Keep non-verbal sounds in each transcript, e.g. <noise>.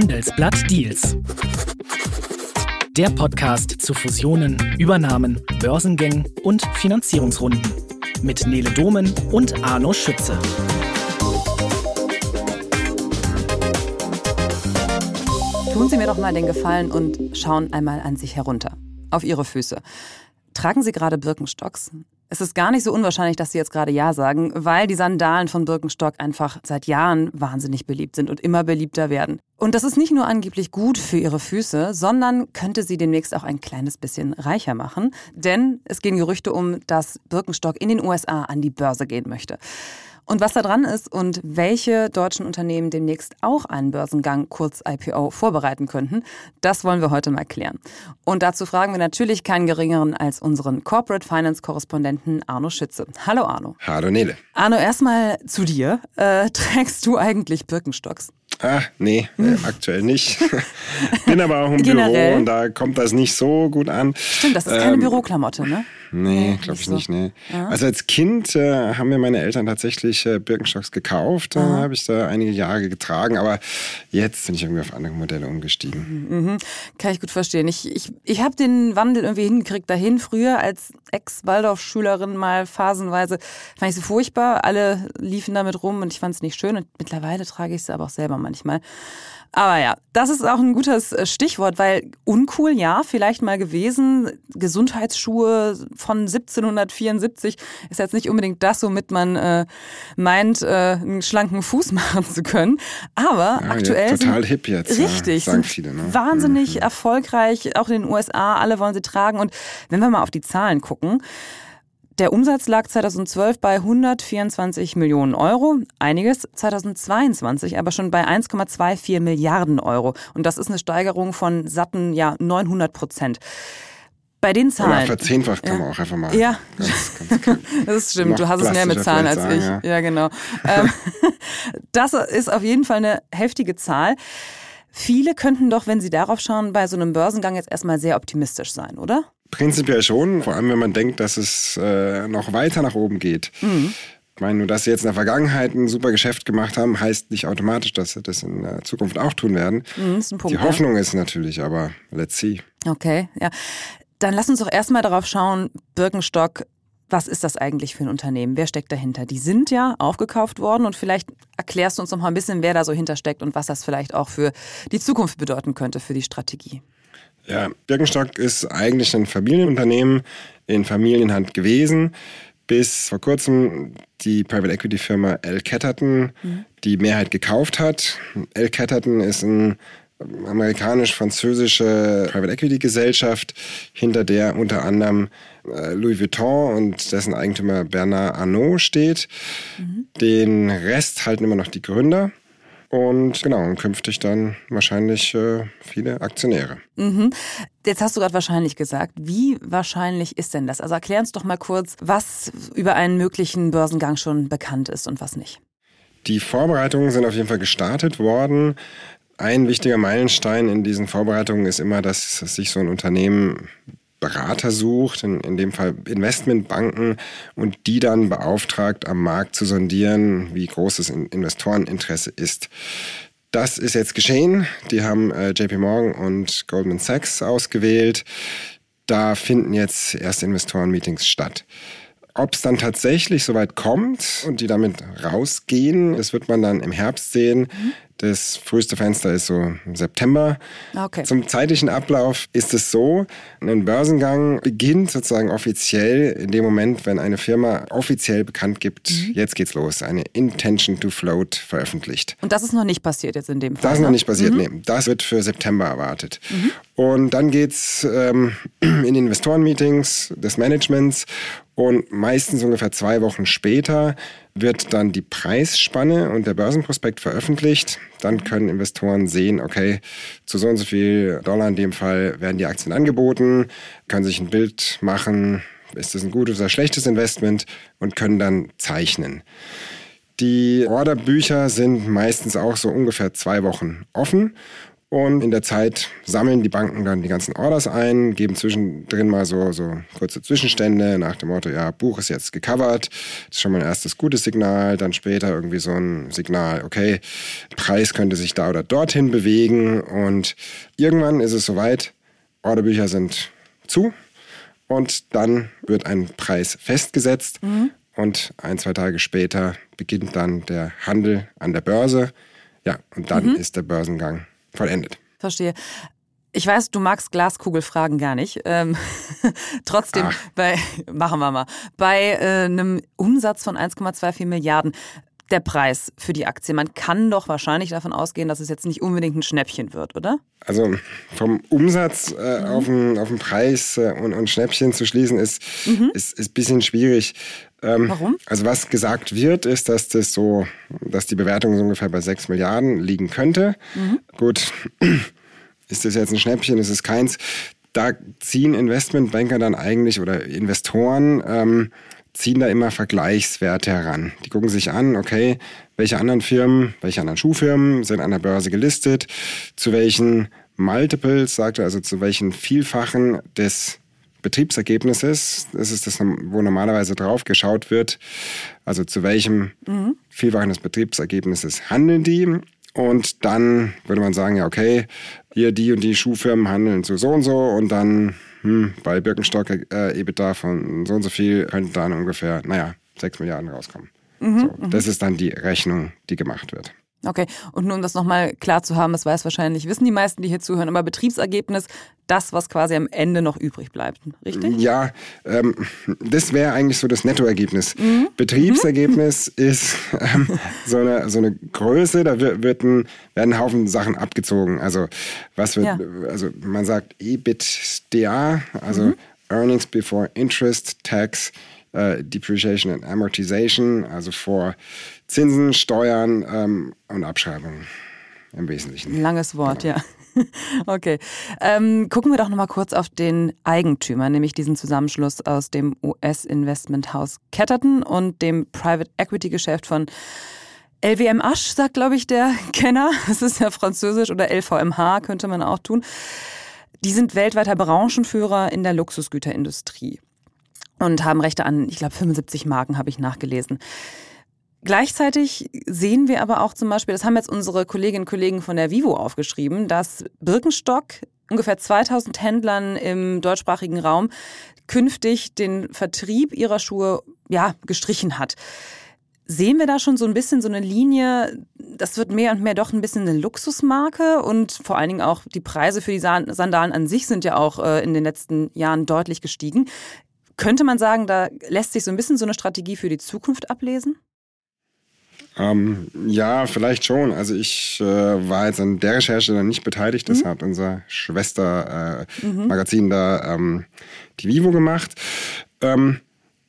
Handelsblatt Deals. Der Podcast zu Fusionen, Übernahmen, Börsengängen und Finanzierungsrunden. Mit Nele Domen und Arno Schütze. Tun Sie mir doch mal den Gefallen und schauen einmal an sich herunter. Auf Ihre Füße. Tragen Sie gerade Birkenstocks? Es ist gar nicht so unwahrscheinlich, dass Sie jetzt gerade Ja sagen, weil die Sandalen von Birkenstock einfach seit Jahren wahnsinnig beliebt sind und immer beliebter werden. Und das ist nicht nur angeblich gut für Ihre Füße, sondern könnte Sie demnächst auch ein kleines bisschen reicher machen. Denn es gehen Gerüchte um, dass Birkenstock in den USA an die Börse gehen möchte. Und was da dran ist und welche deutschen Unternehmen demnächst auch einen Börsengang, kurz IPO, vorbereiten könnten, das wollen wir heute mal klären. Und dazu fragen wir natürlich keinen geringeren als unseren Corporate Finance Korrespondenten Arno Schütze. Hallo Arno. Hallo Nele. Arno, erstmal zu dir. Äh, trägst du eigentlich Birkenstocks? Ah, nee, äh, aktuell nicht. <laughs> Bin aber auch im Generell? Büro und da kommt das nicht so gut an. Stimmt, das ist keine Ähm, Büroklamotte, ne? Nee, Nee, glaube ich nicht so. nicht, nee. Ja. Also als Kind äh, haben mir meine Eltern tatsächlich äh, Birkenstocks gekauft. Da habe ich da einige Jahre getragen, aber jetzt bin ich irgendwie auf andere Modelle umgestiegen. Mhm. Kann ich gut verstehen. Ich, ich, ich habe den Wandel irgendwie hingekriegt dahin. Früher als Ex-Waldorf-Schülerin mal phasenweise fand ich sie furchtbar. Alle liefen damit rum und ich fand es nicht schön. Und mittlerweile trage ich sie aber auch selber manchmal. Aber ja, das ist auch ein gutes äh, Stichwort, weil uncool, ja, vielleicht mal gewesen. Gesundheitsschuhe von 1774 ist jetzt nicht unbedingt das, womit man äh, meint, äh, einen schlanken Fuß <laughs> machen zu können. Aber Ja, aktuell ja, total sind, hip jetzt, ja, Richtig, sind viele, ne? wahnsinnig erfolgreich, auch in den USA, alle wollen sie tragen. Und wenn wir mal auf die Zahlen gucken, der Umsatz lag 2012 bei 124 Millionen Euro, einiges 2022 aber schon bei 1,24 Milliarden Euro. Und das ist eine Steigerung von satten ja, 900 Prozent. Bei den Zahlen. verzehnfacht kann man auch einfach mal. Ja. Ganz, ganz, <laughs> Das stimmt, du hast es mehr mit Zahlen als vielleicht ich. sagen, Ja, genau. Ähm, <laughs> das ist auf jeden Fall eine heftige Zahl. Viele könnten doch, wenn sie darauf schauen, bei so einem Börsengang jetzt erstmal sehr optimistisch sein, oder? Prinzipiell schon, vor allem wenn man denkt, dass es äh, noch weiter nach oben geht. Mhm. Ich meine, nur dass sie jetzt in der Vergangenheit ein super Geschäft gemacht haben, heißt nicht automatisch, dass sie das in der Zukunft auch tun werden. Mhm, ist ein Punkt, Die ja. Hoffnung ist natürlich, aber let's see. Okay, ja. Dann lass uns doch erstmal darauf schauen, Birkenstock, was ist das eigentlich für ein Unternehmen? Wer steckt dahinter? Die sind ja aufgekauft worden und vielleicht erklärst du uns noch mal ein bisschen, wer da so hintersteckt und was das vielleicht auch für die Zukunft bedeuten könnte, für die Strategie. Ja, Birkenstock ist eigentlich ein Familienunternehmen in Familienhand gewesen, bis vor kurzem die Private Equity Firma L. Catterton die Mehrheit gekauft hat. L. Catterton ist ein amerikanisch-französische Private Equity Gesellschaft, hinter der unter anderem äh, Louis Vuitton und dessen Eigentümer Bernard Arnault steht. Den Rest halten immer noch die Gründer. Und genau, und künftig dann wahrscheinlich äh, viele Aktionäre. Mhm. Jetzt hast du gerade wahrscheinlich gesagt. Wie wahrscheinlich ist denn das? Also erklär uns doch mal kurz, was über einen möglichen Börsengang schon bekannt ist und was nicht. Die Vorbereitungen sind auf jeden Fall gestartet worden. Ein wichtiger Meilenstein in diesen Vorbereitungen ist immer, dass sich so ein Unternehmen Berater sucht, in, in dem Fall Investmentbanken, und die dann beauftragt, am Markt zu sondieren, wie groß das In- Investoreninteresse ist. Das ist jetzt geschehen. Die haben äh, JP Morgan und Goldman Sachs ausgewählt. Da finden jetzt erste Investorenmeetings statt. Ob es dann tatsächlich soweit kommt und die damit rausgehen, das wird man dann im Herbst sehen. Das früheste Fenster ist so im September. Ah, Okay. Zum zeitlichen Ablauf ist es so, ein Börsengang beginnt sozusagen offiziell in dem Moment, wenn eine Firma offiziell bekannt gibt, jetzt geht's los, eine Intention to Float veröffentlicht. Und das ist noch nicht passiert jetzt in dem Fall. Das ist noch ne? nicht passiert, nee. Das wird für September erwartet. Und dann geht's ähm, <clears throat> in Investorenmeetings des Managements und meistens ungefähr zwei Wochen später wird dann die Preisspanne und der Börsenprospekt veröffentlicht. Dann können Investoren sehen, okay, zu so und so viel Dollar in dem Fall werden die Aktien angeboten, können sich ein Bild machen, ist das ein gutes oder schlechtes Investment und können dann zeichnen. Die Orderbücher sind meistens auch so ungefähr zwei Wochen offen. Und in der Zeit sammeln die Banken dann die ganzen Orders ein, geben zwischendrin mal so, so kurze Zwischenstände nach dem Motto, ja, Buch ist jetzt gecovert. Das ist schon mal ein erstes gutes Signal. Dann später irgendwie so ein Signal, okay, Preis könnte sich da oder dorthin bewegen. Und irgendwann ist es soweit, Orderbücher sind zu. Und dann wird ein Preis festgesetzt. Mhm. Und ein, zwei Tage später beginnt dann der Handel an der Börse. Ja, und dann mhm. ist der Börsengang vollendet. Verstehe. Ich weiß, du magst Glaskugelfragen gar nicht. Ähm, <laughs> trotzdem, Ach. bei, machen wir mal, bei äh, einem Umsatz von 1,24 Milliarden, der Preis für die Aktie. Man kann doch wahrscheinlich davon ausgehen, dass es jetzt nicht unbedingt ein Schnäppchen wird, oder? Also vom Umsatz äh, mhm. auf, den, auf den Preis äh, und, und Schnäppchen zu schließen, ist, mhm. ist, ist ein bisschen schwierig. Ähm, Warum? Also was gesagt wird, ist, dass das so, dass die Bewertung so ungefähr bei 6 Milliarden liegen könnte. Mhm. Gut, <clears throat> ist das jetzt ein Schnäppchen, ist es keins. Da ziehen Investmentbanker dann eigentlich oder Investoren ähm, ziehen da immer Vergleichswerte heran. Die gucken sich an, okay, welche anderen Firmen, welche anderen Schuhfirmen sind an der Börse gelistet, zu welchen Multiples, sagt er, also zu welchen Vielfachen des Betriebsergebnisses, das ist das, wo normalerweise drauf geschaut wird, also zu welchem mhm. Vielfachen des Betriebsergebnisses handeln die. Und dann würde man sagen, ja, okay, hier die und die Schuhfirmen handeln zu so und so und dann hm, bei Birkenstock äh, EBITDA von so und so viel könnte dann ungefähr, naja, 6 Milliarden rauskommen. Mhm, so, das ist dann die Rechnung, die gemacht wird. Okay, und nur um das nochmal klar zu haben, das weiß wahrscheinlich, wissen die meisten, die hier zuhören, aber Betriebsergebnis, das, was quasi am Ende noch übrig bleibt, richtig? Ja, ähm, das wäre eigentlich so das Nettoergebnis. Mhm. Betriebsergebnis mhm. ist ähm, so, eine, so eine Größe, da wird, wird ein, werden ein Haufen Sachen abgezogen. Also, was wird, ja. also man sagt EBITDA, also mhm. Earnings Before Interest, Tax, äh, Depreciation and Amortization, also vor Zinsen, Steuern ähm, und Abschreibungen im Wesentlichen. Langes Wort, genau. ja. <laughs> Okay. Ähm, gucken wir doch nochmal kurz auf den Eigentümer, nämlich diesen Zusammenschluss aus dem US-Investmenthaus Ketterton und dem Private Equity-Geschäft von LWM Asch, sagt, glaube ich, der <laughs> Kenner. Das ist ja französisch oder LVMH könnte man auch tun. Die sind weltweiter Branchenführer in der Luxusgüterindustrie und haben Rechte an, ich glaube, 75 Marken habe ich nachgelesen. Gleichzeitig sehen wir aber auch zum Beispiel, das haben jetzt unsere Kolleginnen und Kollegen von der Vivo aufgeschrieben, dass Birkenstock ungefähr 2000 Händlern im deutschsprachigen Raum künftig den Vertrieb ihrer Schuhe ja gestrichen hat. Sehen wir da schon so ein bisschen so eine Linie, das wird mehr und mehr doch ein bisschen eine Luxusmarke und vor allen Dingen auch die Preise für die Sandalen an sich sind ja auch äh, in den letzten Jahren deutlich gestiegen. Könnte man sagen, da lässt sich so ein bisschen so eine Strategie für die Zukunft ablesen? Ähm, ja, vielleicht schon. Also ich äh, war jetzt an der Recherche dann nicht beteiligt. Das mhm. hat unser Schwestermagazin äh, mhm. da ähm, die Vivo gemacht. Ähm,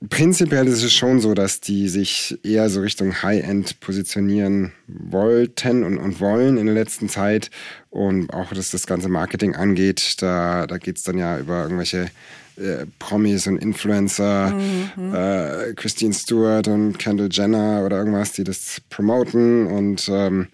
prinzipiell ist es schon so, dass die sich eher so Richtung High-End positionieren wollten und, und wollen in der letzten Zeit. Und auch was das ganze Marketing angeht, da, da geht es dann ja über irgendwelche äh, Promis und Influencer, mhm. äh, Christine Stewart und Kendall Jenner oder irgendwas, die das promoten. Und ähm,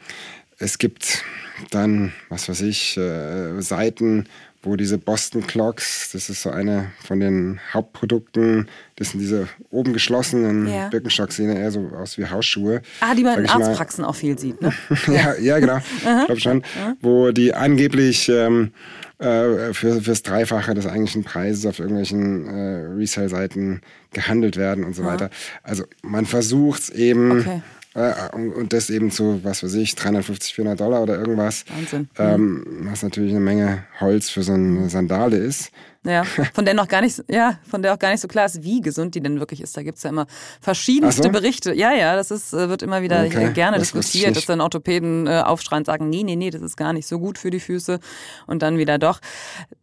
es gibt dann, was weiß ich, äh, Seiten, wo diese Boston Clocks, das ist so eine von den Hauptprodukten, das sind diese oben geschlossenen yeah. Birkenstocks, sehen eher so aus wie Hausschuhe. Ah, die man in Arztpraxen auch viel sieht, ne? <laughs> ja, ja, genau. <laughs> ich glaube schon. Wo die angeblich ähm, äh, für, fürs Dreifache des eigentlichen Preises auf irgendwelchen äh, Resale-Seiten gehandelt werden und so ja. weiter. Also man versucht es eben. Okay. Und das eben zu, was weiß ich, 350, 400 Dollar oder irgendwas. Wahnsinn. Ähm, was natürlich eine Menge Holz für so eine Sandale ist. Ja, <laughs> von der noch gar nicht, ja, von der auch gar nicht so klar ist, wie gesund die denn wirklich ist. Da gibt es ja immer verschiedenste so? Berichte. Ja, ja, das ist, äh, wird immer wieder okay. gerne das diskutiert, dass dann Orthopäden äh, aufschreien und sagen, nee, nee, nee, das ist gar nicht so gut für die Füße. Und dann wieder doch.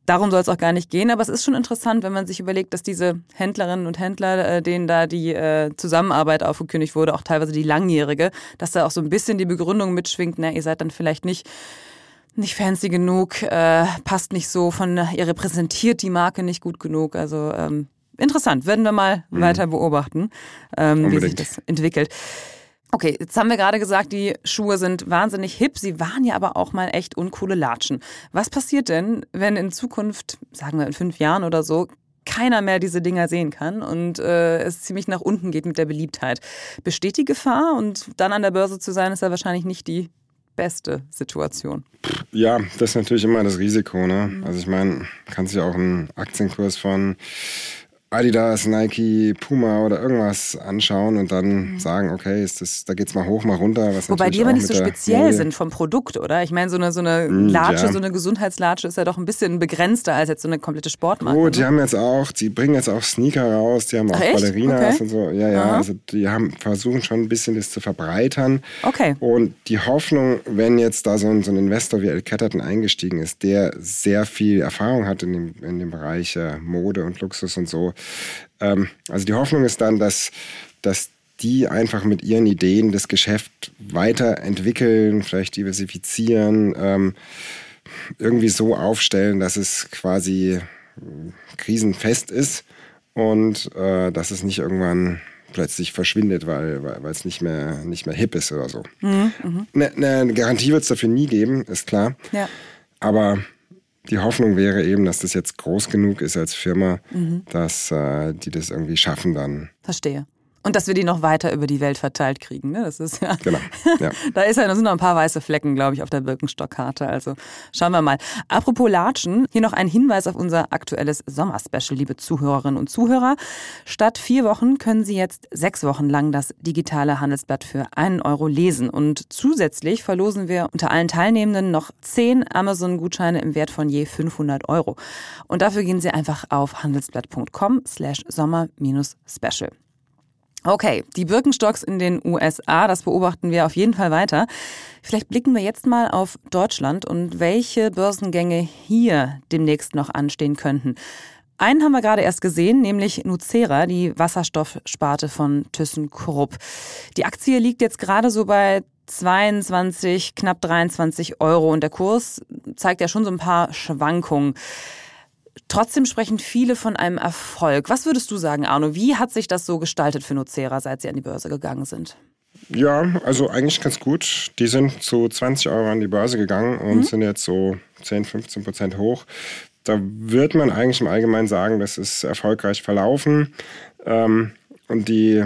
Darum soll es auch gar nicht gehen. Aber es ist schon interessant, wenn man sich überlegt, dass diese Händlerinnen und Händler, äh, denen da die äh, Zusammenarbeit aufgekündigt wurde, auch teilweise die langjährige, dass da auch so ein bisschen die Begründung mitschwingt, na, ihr seid dann vielleicht nicht nicht fancy genug, äh, passt nicht so von, ihr repräsentiert die Marke nicht gut genug. Also ähm, interessant, werden wir mal mhm. weiter beobachten, ähm, wie sich das entwickelt. Okay, jetzt haben wir gerade gesagt, die Schuhe sind wahnsinnig hip. Sie waren ja aber auch mal echt uncoole Latschen. Was passiert denn, wenn in Zukunft, sagen wir in fünf Jahren oder so, keiner mehr diese Dinger sehen kann und äh, es ziemlich nach unten geht mit der Beliebtheit? Besteht die Gefahr und dann an der Börse zu sein, ist ja wahrscheinlich nicht die beste Situation. Ja, das ist natürlich immer das Risiko. Ne? Also ich meine, kann sich auch einen Aktienkurs von Adidas, Nike, Puma oder irgendwas anschauen und dann mhm. sagen, okay, ist das, da geht's mal hoch, mal runter. Was Wobei die aber nicht so speziell sind vom Produkt, oder? Ich meine, so eine, so eine hm, Latsche, ja. so eine Gesundheitslatsche ist ja doch ein bisschen begrenzter als jetzt so eine komplette Sportmarke. Gut, die haben jetzt auch, die bringen jetzt auch Sneaker raus, die haben auch Ach, Ballerinas okay. und so. Ja, ja, Aha. also die haben versuchen schon ein bisschen das zu verbreitern. Okay. Und die Hoffnung, wenn jetzt da so ein, so ein Investor wie El Catterton eingestiegen ist, der sehr viel Erfahrung hat in dem, in dem Bereich äh, Mode und Luxus und so, ähm, also die Hoffnung ist dann, dass, dass die einfach mit ihren Ideen das Geschäft weiterentwickeln, vielleicht diversifizieren, ähm, irgendwie so aufstellen, dass es quasi krisenfest ist und äh, dass es nicht irgendwann plötzlich verschwindet, weil, weil, es nicht mehr, nicht mehr hip ist oder so. Mhm, eine, eine Garantie wird es dafür nie geben, ist klar. Ja. Aber die Hoffnung wäre eben, dass das jetzt groß genug ist als Firma, mhm. dass äh, die das irgendwie schaffen dann. Verstehe. Und dass wir die noch weiter über die Welt verteilt kriegen. Ne? Das ist ja. <laughs> Genau. Ja. <laughs> da, ist ja, da sind noch ein paar weiße Flecken, glaube ich, auf der Birkenstockkarte. Also schauen wir mal. Apropos Latschen, hier noch ein Hinweis auf unser aktuelles Sommerspecial, liebe Zuhörerinnen und Zuhörer. Statt vier Wochen können Sie jetzt sechs Wochen lang das digitale Handelsblatt für einen Euro lesen. Und zusätzlich verlosen wir unter allen Teilnehmenden noch zehn Amazon-Gutscheine im Wert von je 500 Euro. Und dafür gehen Sie einfach auf handelsblatt.com slash sommer-special. Okay, die Birkenstocks in den USA, das beobachten wir auf jeden Fall weiter. Vielleicht blicken wir jetzt mal auf Deutschland und welche Börsengänge hier demnächst noch anstehen könnten. Einen haben wir gerade erst gesehen, nämlich Nucera, die Wasserstoffsparte von ThyssenKrupp. Die Aktie liegt jetzt gerade so bei 22, knapp 23 Euro und der Kurs zeigt ja schon so ein paar Schwankungen. Trotzdem sprechen viele von einem Erfolg. Was würdest du sagen, Arno? Wie hat sich das so gestaltet für Nocera, seit sie an die Börse gegangen sind? Ja, also eigentlich ganz gut. Die sind zu 20 Euro an die Börse gegangen und mhm. sind jetzt so 10, 15 Prozent hoch. Da wird man eigentlich im Allgemeinen sagen, das ist erfolgreich verlaufen. Ähm, und die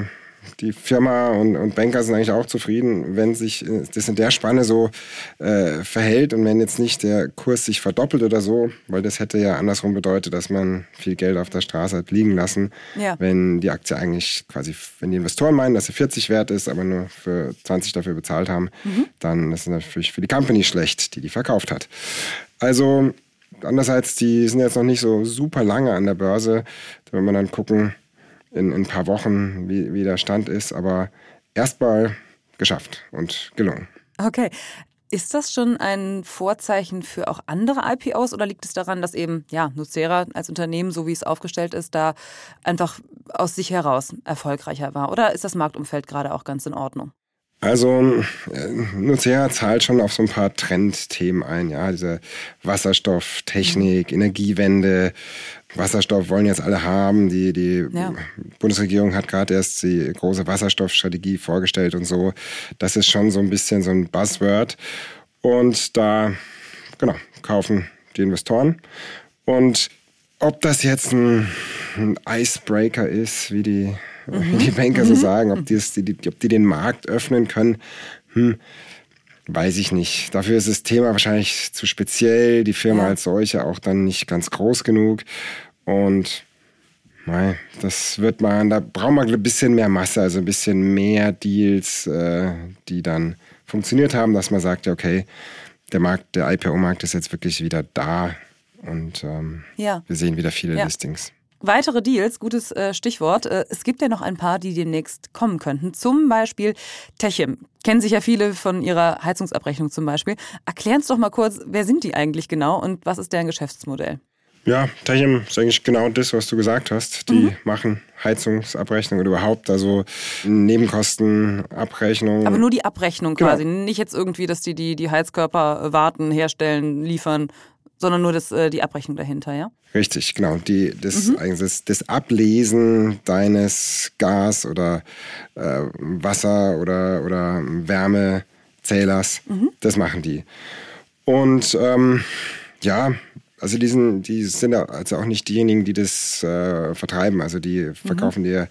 die Firma und, und Banker sind eigentlich auch zufrieden, wenn sich das in der Spanne so äh, verhält und wenn jetzt nicht der Kurs sich verdoppelt oder so, weil das hätte ja andersrum bedeutet, dass man viel Geld auf der Straße hat liegen lassen, ja. wenn die Aktie eigentlich quasi, wenn die Investoren meinen, dass sie 40 wert ist, aber nur für 20 dafür bezahlt haben, mhm. dann ist es natürlich für die Company schlecht, die die verkauft hat. Also andererseits, die sind jetzt noch nicht so super lange an der Börse, da will man dann gucken, in, in ein paar Wochen, wie, wie der Stand ist. Aber erstmal geschafft und gelungen. Okay. Ist das schon ein Vorzeichen für auch andere IPOs oder liegt es daran, dass eben ja, Nucera als Unternehmen, so wie es aufgestellt ist, da einfach aus sich heraus erfolgreicher war? Oder ist das Marktumfeld gerade auch ganz in Ordnung? Also äh, Nucera zahlt schon auf so ein paar Trendthemen ein, ja, diese Wasserstofftechnik, mhm. Energiewende, Wasserstoff wollen jetzt alle haben. Die, die ja. Bundesregierung hat gerade erst die große Wasserstoffstrategie vorgestellt und so. Das ist schon so ein bisschen so ein Buzzword. Und da, genau, kaufen die Investoren. Und ob das jetzt ein, ein Icebreaker ist, wie die, mhm. wie die Banker mhm. so sagen, ob die, die, ob die den Markt öffnen können, hm, Weiß ich nicht. Dafür ist das Thema wahrscheinlich zu speziell, die Firma ja. als solche auch dann nicht ganz groß genug. Und nein, das wird man, da braucht man ein bisschen mehr Masse, also ein bisschen mehr Deals, äh, die dann funktioniert haben, dass man sagt, okay, der Markt, der IPO-Markt ist jetzt wirklich wieder da und ähm, ja. wir sehen wieder viele ja. Listings. Weitere Deals, gutes äh, Stichwort. Äh, es gibt ja noch ein paar, die demnächst kommen könnten. Zum Beispiel Techim. Kennen sich ja viele von ihrer Heizungsabrechnung zum Beispiel. Erklären uns doch mal kurz, wer sind die eigentlich genau und was ist deren Geschäftsmodell? Ja, Techim ist eigentlich genau das, was du gesagt hast. Die mhm. machen Heizungsabrechnung oder überhaupt also Nebenkostenabrechnung. Aber nur die Abrechnung genau. quasi. Nicht jetzt irgendwie, dass die, die die Heizkörper warten, herstellen, liefern, sondern nur das, äh, die Abrechnung dahinter, ja? Richtig, genau. Die, das, mhm. das, das Ablesen deines Gas- oder äh, Wasser- oder, oder Wärmezählers, mhm. das machen die. Und ähm, ja, also die sind, die sind also auch nicht diejenigen, die das äh, vertreiben. Also die verkaufen mhm. dir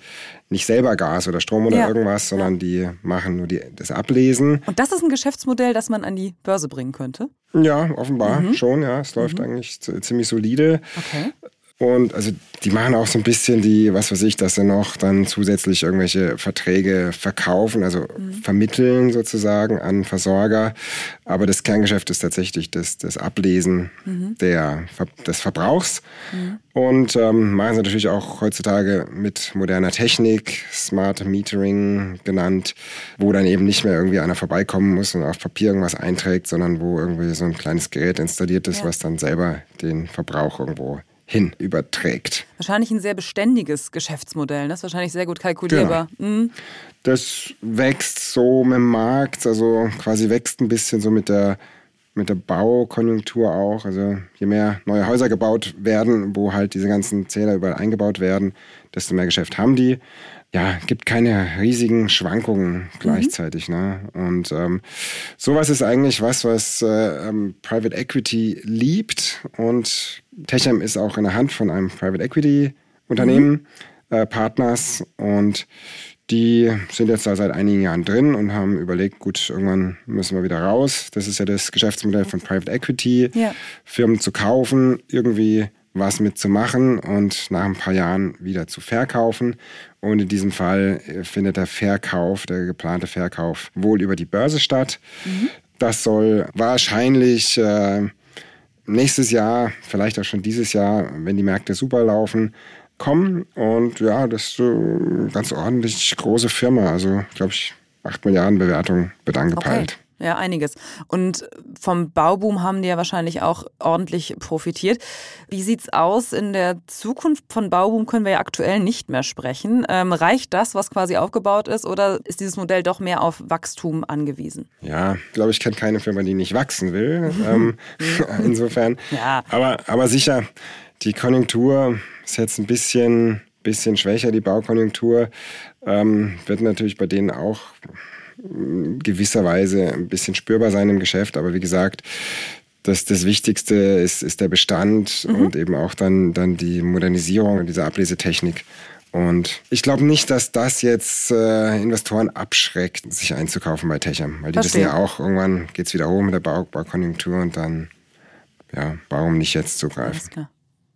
nicht selber Gas oder Strom oder ja. irgendwas, sondern die machen nur die, das Ablesen. Und das ist ein Geschäftsmodell, das man an die Börse bringen könnte? Ja, offenbar mhm. schon, ja. Es läuft mhm. eigentlich ziemlich solide. Okay. Und also die machen auch so ein bisschen die, was weiß ich, dass sie noch dann zusätzlich irgendwelche Verträge verkaufen, also mhm. vermitteln sozusagen an Versorger. Aber das Kerngeschäft ist tatsächlich das, das Ablesen mhm. der, des Verbrauchs. Mhm. Und ähm, machen sie natürlich auch heutzutage mit moderner Technik, Smart Metering genannt, wo dann eben nicht mehr irgendwie einer vorbeikommen muss und auf Papier irgendwas einträgt, sondern wo irgendwie so ein kleines Gerät installiert ist, ja. was dann selber den Verbrauch irgendwo hin überträgt. Wahrscheinlich ein sehr beständiges Geschäftsmodell, das ist wahrscheinlich sehr gut kalkulierbar. Genau. Mhm. Das wächst so mit dem Markt, also quasi wächst ein bisschen so mit der, mit der Baukonjunktur auch. Also je mehr neue Häuser gebaut werden, wo halt diese ganzen Zähler überall eingebaut werden, desto mehr Geschäft haben die ja, gibt keine riesigen Schwankungen gleichzeitig. Mhm. Ne? Und ähm, sowas ist eigentlich was, was äh, ähm, Private Equity liebt. Und Techem ist auch in der Hand von einem Private Equity Unternehmen, mhm. äh, Partners. Und die sind jetzt da seit einigen Jahren drin und haben überlegt, gut, irgendwann müssen wir wieder raus. Das ist ja das Geschäftsmodell von Private Equity, ja. Firmen zu kaufen, irgendwie was mitzumachen und nach ein paar Jahren wieder zu verkaufen. Und in diesem Fall äh, findet der Verkauf, der geplante Verkauf, wohl über die Börse statt. Mhm. Das soll wahrscheinlich äh, nächstes Jahr, vielleicht auch schon dieses Jahr, wenn die Märkte super laufen, kommen. Und ja, das ist eine ganz ordentlich große Firma. Also, glaube ich, 8 Milliarden Bewertung wird angepeilt. Okay. Ja, einiges. Und vom Bauboom haben die ja wahrscheinlich auch ordentlich profitiert. Wie sieht's aus? In der Zukunft von Bauboom können wir ja aktuell nicht mehr sprechen. Ähm, reicht das, was quasi aufgebaut ist, oder ist dieses Modell doch mehr auf Wachstum angewiesen? Ja, ich glaube, ich kenne keine Firma, die nicht wachsen will. <laughs> ähm, <laughs> insofern. Ja. Aber, aber sicher, die Konjunktur ist jetzt ein bisschen, bisschen schwächer, die Baukonjunktur. Ähm, wird natürlich bei denen auch gewisserweise ein bisschen spürbar sein im Geschäft. Aber wie gesagt, das, das Wichtigste ist, ist der Bestand mhm. und eben auch dann, dann die Modernisierung dieser Ablesetechnik. Und ich glaube nicht, dass das jetzt äh, Investoren abschreckt, sich einzukaufen bei Techam. Weil die Verstehe. wissen ja auch, irgendwann geht es wieder hoch mit der Bau Baukonjunktur und dann, ja, warum nicht jetzt zugreifen?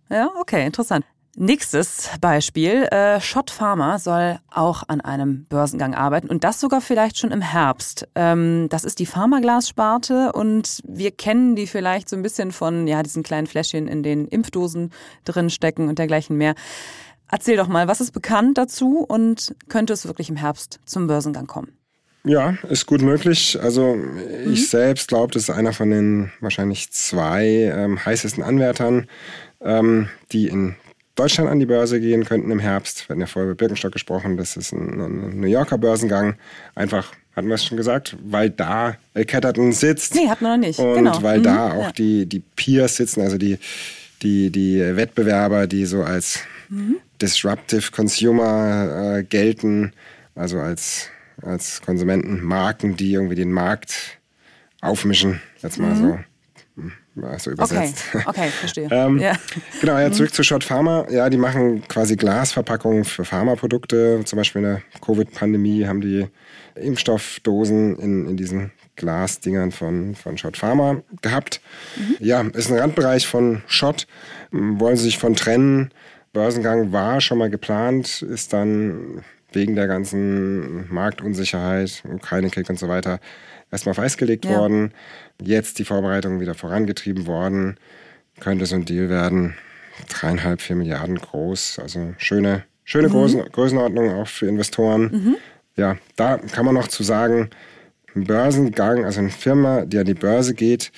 Ja, okay, interessant. Nächstes Beispiel. Äh, Schott Pharma soll auch an einem Börsengang arbeiten und das sogar vielleicht schon im Herbst. Ähm, das ist die Pharmaglas-Sparte und wir kennen die vielleicht so ein bisschen von ja, diesen kleinen Fläschchen, in denen Impfdosen drin stecken und dergleichen mehr. Erzähl doch mal, was ist bekannt dazu und könnte es wirklich im Herbst zum Börsengang kommen? Ja, ist gut möglich. Also ich mhm. selbst glaube, das ist einer von den wahrscheinlich zwei ähm, heißesten Anwärtern, ähm, die in Deutschland an die Börse gehen könnten im Herbst. Wir hatten ja vorher über Birkenstock gesprochen, das ist ein, ein New Yorker Börsengang. Einfach, hatten wir es schon gesagt, weil da El Catterton sitzt. Nee, hat man noch nicht. Und genau. weil mhm. da auch ja. die, die Peers sitzen, also die, die, die Wettbewerber, die so als mhm. Disruptive Consumer äh, gelten, also als, als Konsumentenmarken, die irgendwie den Markt aufmischen, jetzt mal mhm. so so übersetzt. Okay, <laughs> okay verstehe. ähm, ja. Genau, ja, zurück zu Schott Pharma. Ja, die machen quasi Glasverpackungen für Pharmaprodukte. Zum Beispiel in der Covid-Pandemie haben die Impfstoffdosen in, in diesen Glasdingern von, von Schott Pharma gehabt. Mhm. Ja, ist ein Randbereich von Schott. Wollen sie sich von trennen. Börsengang war schon mal geplant, ist dann wegen der ganzen Marktunsicherheit, Ukraine-Krieg und so weiter, erstmal auf Eis gelegt ja. worden. Jetzt die Vorbereitungen wieder vorangetrieben worden. Könnte so ein Deal werden. Dreieinhalb, vier Milliarden groß. Also schöne, schöne mhm. Größen, Größenordnung auch für Investoren. Mhm. Ja, da kann man noch zu sagen, ein Börsengang, also eine Firma, die an die Börse geht,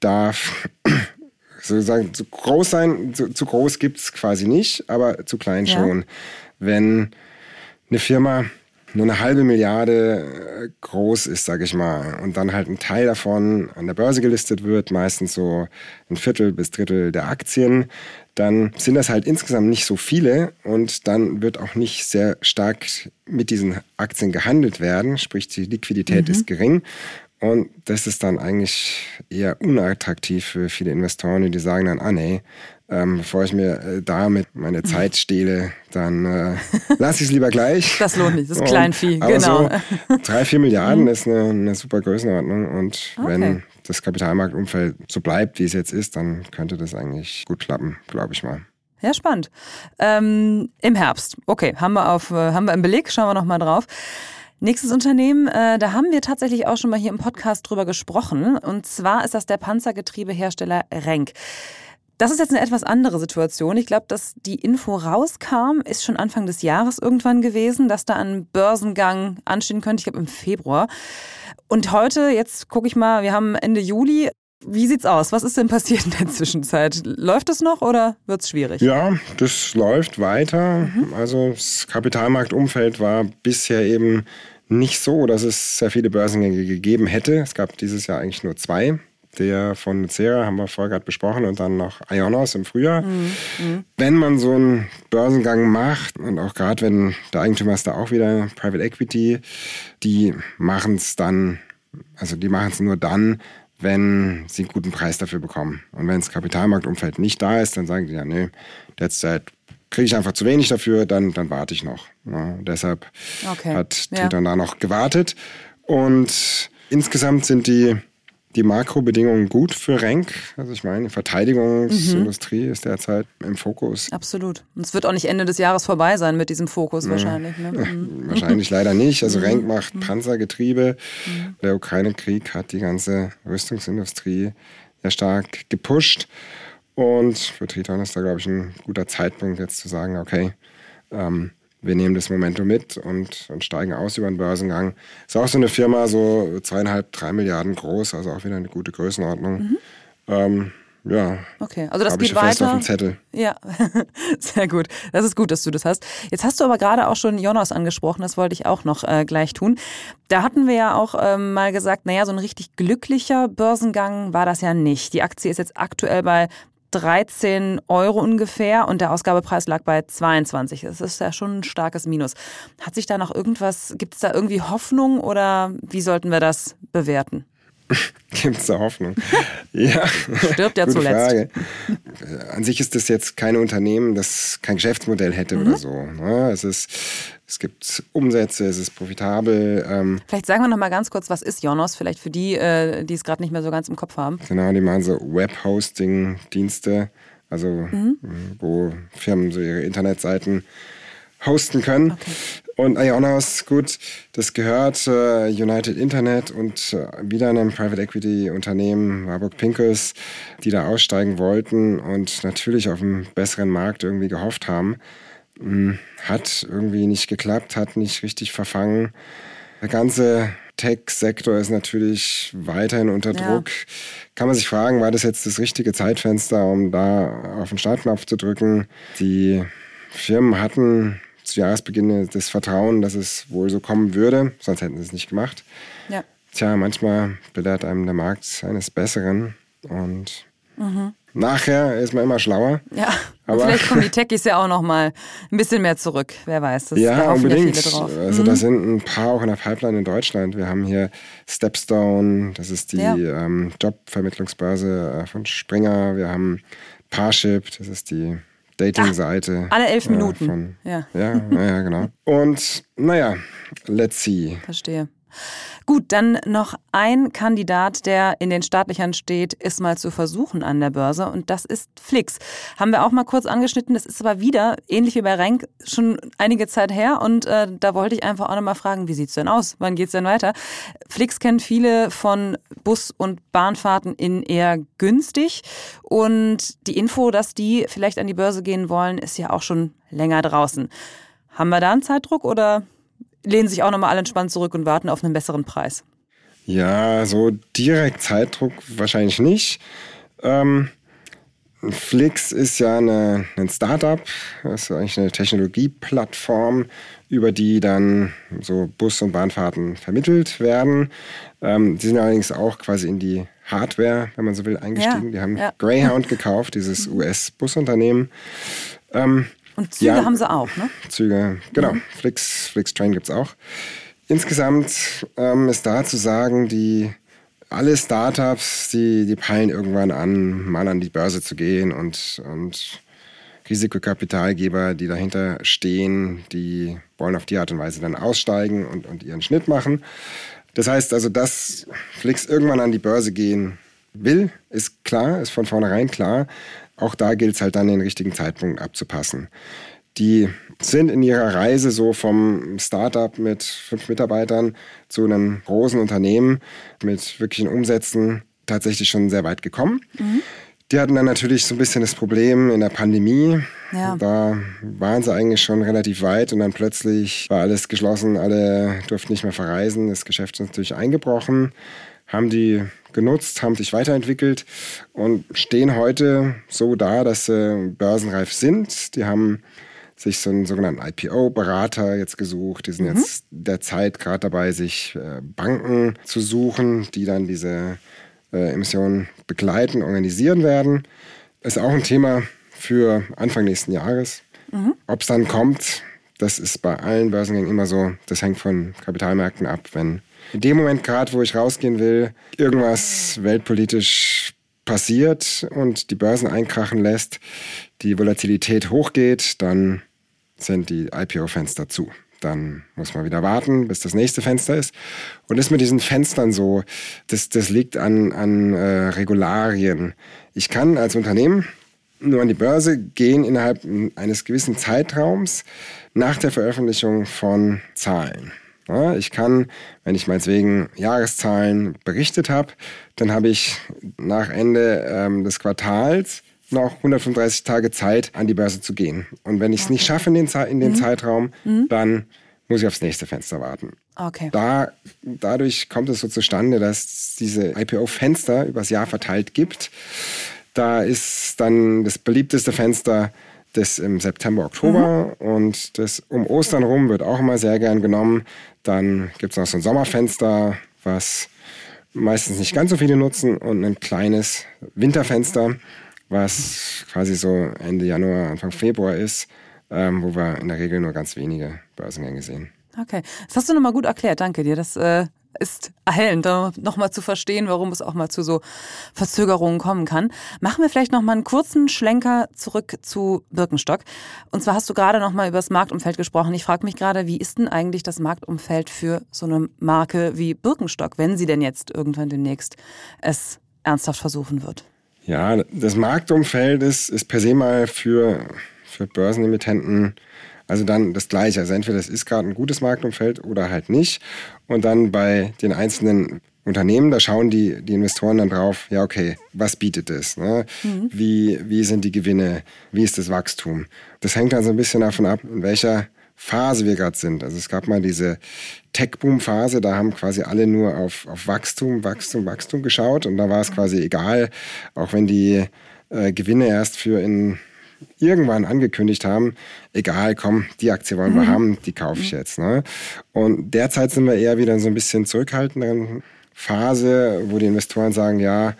darf <clears throat> sozusagen zu groß sein. Zu, zu groß gibt es quasi nicht, aber zu klein ja. schon. Wenn eine Firma nur eine halbe Milliarde äh, groß ist, sage ich mal, und dann halt ein Teil davon an der Börse gelistet wird, meistens so ein Viertel bis Drittel der Aktien, dann sind das halt insgesamt nicht so viele und dann wird auch nicht sehr stark mit diesen Aktien gehandelt werden, sprich die Liquidität mhm. ist gering. Und das ist dann eigentlich eher unattraktiv für viele Investoren, die sagen dann, ah nee, ähm, bevor ich mir äh, damit meine <laughs> Zeit stehle, dann äh, lasse ich es lieber gleich. Das lohnt nicht, das ist Kleinvieh, genau. So drei, vier Milliarden mhm. ist eine, eine, super Größenordnung und okay. wenn das Kapitalmarktumfeld so bleibt, wie es jetzt ist, dann könnte das eigentlich gut klappen, glaube ich mal. Ja, spannend. Ähm, Im Herbst. Okay, haben wir, auf, äh, haben wir im Beleg, schauen wir nochmal drauf. Nächstes Unternehmen, äh, da haben wir tatsächlich auch schon mal hier im Podcast drüber gesprochen. Und zwar ist das der Panzergetriebehersteller Renk. Das ist jetzt eine etwas andere Situation. Ich glaube, dass die Info rauskam, ist schon Anfang des Jahres irgendwann gewesen, dass da ein Börsengang anstehen könnte. Ich glaube im Februar. Und heute, jetzt gucke ich mal, wir haben Ende Juli. Wie sieht's aus? Was ist denn passiert in der <laughs> Zwischenzeit? Läuft es noch oder wird es schwierig? Ja, das läuft weiter. Mhm. Also das Kapitalmarktumfeld war bisher eben nicht so, dass es sehr viele Börsengänge gegeben hätte. Es gab dieses Jahr eigentlich nur zwei der von Nucera haben wir vorher gerade besprochen und dann noch Ionos im Frühjahr. Mhm. mhm. Wenn man so einen Börsengang macht und auch gerade wenn der Eigentümer ist da auch wieder Private Equity, die machen es dann, also die machen es nur dann, wenn sie einen guten Preis dafür bekommen. Und wenn das Kapitalmarktumfeld nicht da ist, dann sagen die ja, nee, derzeit kriege ich einfach zu wenig dafür, dann, dann warte ich noch. Ja, deshalb okay. hat Triton ja. da noch gewartet. Und insgesamt sind die die Makrobedingungen gut für Renk? Also ich meine, Verteidigungsindustrie mhm. ist derzeit im Fokus. Absolut. Und es wird auch nicht Ende des Jahres vorbei sein mit diesem Fokus wahrscheinlich. Ne? Mhm. Wahrscheinlich leider nicht. Also mhm. Renk macht mhm. Panzergetriebe. Mhm. Der Ukraine-Krieg hat die ganze Rüstungsindustrie sehr stark gepusht. Und für Triton ist da, glaube ich, ein guter Zeitpunkt jetzt zu sagen, okay, ähm, wir nehmen das Momentum mit und, und steigen aus über den Börsengang. Ist auch so eine Firma, so zweieinhalb, drei Milliarden groß, also auch wieder eine gute Größenordnung. Mhm. Ähm, ja. Okay, also das geht weiter. Auf dem Zettel. Ja, <laughs> sehr gut. Das ist gut, dass du das hast. Jetzt hast du aber gerade auch schon Jonas angesprochen, das wollte ich auch noch äh, gleich tun. Da hatten wir ja auch ähm, mal gesagt, naja, so ein richtig glücklicher Börsengang war das ja nicht. Die Aktie ist jetzt aktuell bei 13 Euro ungefähr und der Ausgabepreis lag bei 22. Das ist ja schon ein starkes Minus. Hat sich da noch irgendwas, gibt es da irgendwie Hoffnung oder wie sollten wir das bewerten? <laughs> Gibt es da Hoffnung? ja. Stirbt ja zuletzt. Frage. An sich ist das jetzt kein Unternehmen, das kein Geschäftsmodell hätte mhm. oder so. Ne? Es ist es gibt Umsätze, es ist profitabel. Ähm vielleicht sagen wir noch mal ganz kurz, was ist Jonos? Vielleicht für die, äh, die es gerade nicht mehr so ganz im Kopf haben. Genau, die machen so Web-Hosting-Dienste, also mhm. wo Firmen so ihre Internetseiten hosten können. Okay. Und Ionos, gut, das gehört äh, United Internet und äh, wieder einem Private Equity Unternehmen, Warburg Pincus, die da aussteigen wollten und natürlich auf einen besseren Markt irgendwie gehofft haben. Hm, hat irgendwie nicht geklappt, hat nicht richtig verfangen. Der ganze Tech-Sektor ist natürlich weiterhin unter Druck. Ja. Kann man sich fragen, war das jetzt das richtige Zeitfenster, um da auf den Startknopf zu drücken? Die Firmen hatten zu Jahresbeginn das Vertrauen, dass es wohl so kommen würde, sonst hätten sie es nicht gemacht. Ja. Tja, manchmal belehrt einem der Markt eines Besseren und mhm. Nachher ist man immer schlauer. Ja, <laughs> aber vielleicht kommen die Techies ja auch noch mal ein bisschen mehr zurück. Wer weiß, das ja, unbedingt. Ja also mhm. da sind ein paar auch in der Pipeline in Deutschland. Wir haben hier Stepstone, das ist die ja. ähm, Jobvermittlungsbörse äh, von Springer. Wir haben Parship, das ist die Dating-Seite. Alle elf Minuten. Äh, von, ja. Ja, ja, genau. Und naja, let's see. Verstehe. Gut, dann noch ein Kandidat, der in den Staatlichern steht, ist mal zu versuchen an der Börse und das ist Flix. Haben wir auch mal kurz angeschnitten, das ist aber wieder, ähnlich wie bei Renk, schon einige Zeit her und äh, da wollte ich einfach auch nochmal fragen, wie sieht's denn aus? Wann geht's denn weiter? Flix kennt viele von Bus- und Bahnfahrten in eher günstig und die Info, dass die vielleicht an die Börse gehen wollen, ist ja auch schon länger draußen. Haben wir da einen Zeitdruck oder lehnen sich auch nochmal alle entspannt zurück und warten auf einen besseren Preis. Ja, so direkt Zeitdruck wahrscheinlich nicht. Ähm, Flix ist ja eine, ein Startup, das ist eigentlich eine Technologieplattform, über die dann so Bus- und Bahnfahrten vermittelt werden. Ähm, die sind allerdings auch quasi in die Hardware, wenn man so will, eingestiegen. Ja, die haben ja. Greyhound gekauft, dieses <laughs> US-Busunternehmen. Ähm, und Züge ja, haben sie auch, ne? Züge, genau. Mhm. Flix, Train gibt es auch. Insgesamt ähm, ist da zu sagen, die alle Startups, die, die peilen irgendwann an, mal an die Börse zu gehen und, und Risikokapitalgeber, die dahinter stehen, die wollen auf die Art und Weise dann aussteigen und, und ihren Schnitt machen. Das heißt also, dass Flix irgendwann an die Börse gehen will, ist klar, ist von vornherein klar. Auch da gilt es halt dann den richtigen Zeitpunkt abzupassen. Die sind in ihrer Reise so vom Startup mit fünf Mitarbeitern zu einem großen Unternehmen mit wirklichen Umsätzen tatsächlich schon sehr weit gekommen. Mhm. Die hatten dann natürlich so ein bisschen das Problem in der Pandemie. Ja. Da waren sie eigentlich schon relativ weit und dann plötzlich war alles geschlossen, alle durften nicht mehr verreisen, das Geschäft ist natürlich eingebrochen. Haben die genutzt, haben sich weiterentwickelt und stehen heute so da, dass sie börsenreif sind. Die haben sich so einen sogenannten IPO-Berater jetzt gesucht. Die sind mhm. jetzt derzeit gerade dabei, sich äh, Banken zu suchen, die dann diese äh, Emissionen begleiten, organisieren werden. Ist auch ein Thema für Anfang nächsten Jahres. Mhm. Ob es dann kommt, das ist bei allen Börsengängen immer so. Das hängt von Kapitalmärkten ab. Wenn in dem Moment gerade, wo ich rausgehen will, irgendwas weltpolitisch passiert und die Börsen einkrachen lässt, die Volatilität hochgeht, dann sind die IPO-Fenster zu. Dann muss man wieder warten, bis das nächste Fenster ist. Und ist mit diesen Fenstern so, das, das liegt an, an äh, Regularien. Ich kann als Unternehmen nur an die Börse gehen innerhalb eines gewissen Zeitraums nach der Veröffentlichung von Zahlen. Ich kann, wenn ich meinetwegen Jahreszahlen berichtet habe, dann habe ich nach Ende ähm, des Quartals noch 135 Tage Zeit, an die Börse zu gehen. Und wenn ich es okay. nicht schaffe in den, in den mhm. Zeitraum, mhm. dann muss ich aufs nächste Fenster warten. Okay. Da, dadurch kommt es so zustande, dass es diese IPO-Fenster übers Jahr verteilt gibt. Da ist dann das beliebteste Fenster das im September, Oktober mhm. und das um Ostern rum wird auch immer sehr gern genommen. Dann gibt es noch so ein Sommerfenster, was meistens nicht ganz so viele nutzen und ein kleines Winterfenster, was quasi so Ende Januar, Anfang Februar ist, ähm, wo wir in der Regel nur ganz wenige Börsengänge sehen. Okay, das hast du nochmal gut erklärt, danke dir. Das äh, ist erhellend, nochmal zu verstehen, warum es auch mal zu so Verzögerungen kommen kann. Machen wir vielleicht nochmal einen kurzen Schlenker zurück zu Birkenstock. Und zwar hast du gerade nochmal über das Marktumfeld gesprochen. Ich frage mich gerade, wie ist denn eigentlich das Marktumfeld für so eine Marke wie Birkenstock, wenn sie denn jetzt irgendwann demnächst es ernsthaft versuchen wird? Ja, das Marktumfeld ist, ist per se mal für, für Börsenemittenten also dann das Gleiche. Also entweder es ist gerade ein gutes Marktumfeld oder halt nicht. Und dann bei den einzelnen Unternehmen, da schauen die, die Investoren dann drauf, ja, okay, was bietet es? Ne? Mhm. Wie, wie sind die Gewinne? Wie ist das Wachstum? Das hängt dann so ein bisschen davon ab, in welcher Phase wir gerade sind. Also es gab mal diese Tech-Boom-Phase, da haben quasi alle nur auf, auf Wachstum, Wachstum, Wachstum geschaut und da war es quasi egal, auch wenn die äh, Gewinne erst für in irgendwann angekündigt haben, egal, komm, die Aktie wollen wir mhm. haben, die kaufe ich jetzt. Ne? Und derzeit sind wir eher wieder in so ein bisschen zurückhaltenderen Phase, wo die Investoren sagen, ja,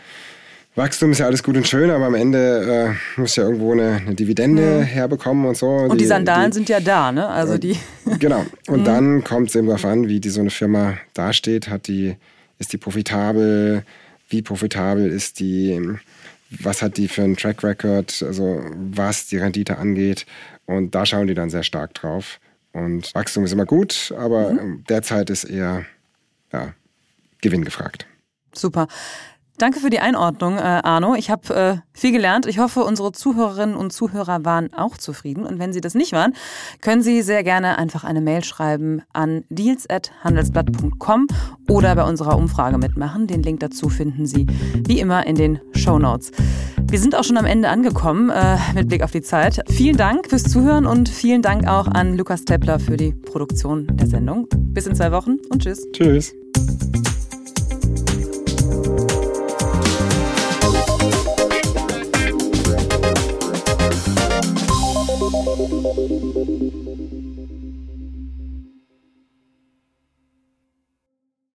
Wachstum ist ja alles gut und schön, aber am Ende äh, muss ja irgendwo eine, eine Dividende mhm. herbekommen und so. Und die, die Sandalen die, sind ja da, ne? Also die. Genau. Und <laughs> mhm. dann kommt es eben darauf an, wie die so eine Firma dasteht. Hat die, ist die profitabel? Wie profitabel ist die? Was hat die für einen Track Record, also was die Rendite angeht. Und da schauen die dann sehr stark drauf. Und Wachstum ist immer gut, aber mhm. derzeit ist eher ja, Gewinn gefragt. Super. Danke für die Einordnung, äh, Arno. Ich habe äh, viel gelernt. Ich hoffe, unsere Zuhörerinnen und Zuhörer waren auch zufrieden. Und wenn sie das nicht waren, können Sie sehr gerne einfach eine Mail schreiben an deals.handelsblatt.com oder bei unserer Umfrage mitmachen. Den Link dazu finden Sie wie immer in den Show Notes. Wir sind auch schon am Ende angekommen äh, mit Blick auf die Zeit. Vielen Dank fürs Zuhören und vielen Dank auch an Lukas Teppler für die Produktion der Sendung. Bis in zwei Wochen und tschüss. Tschüss.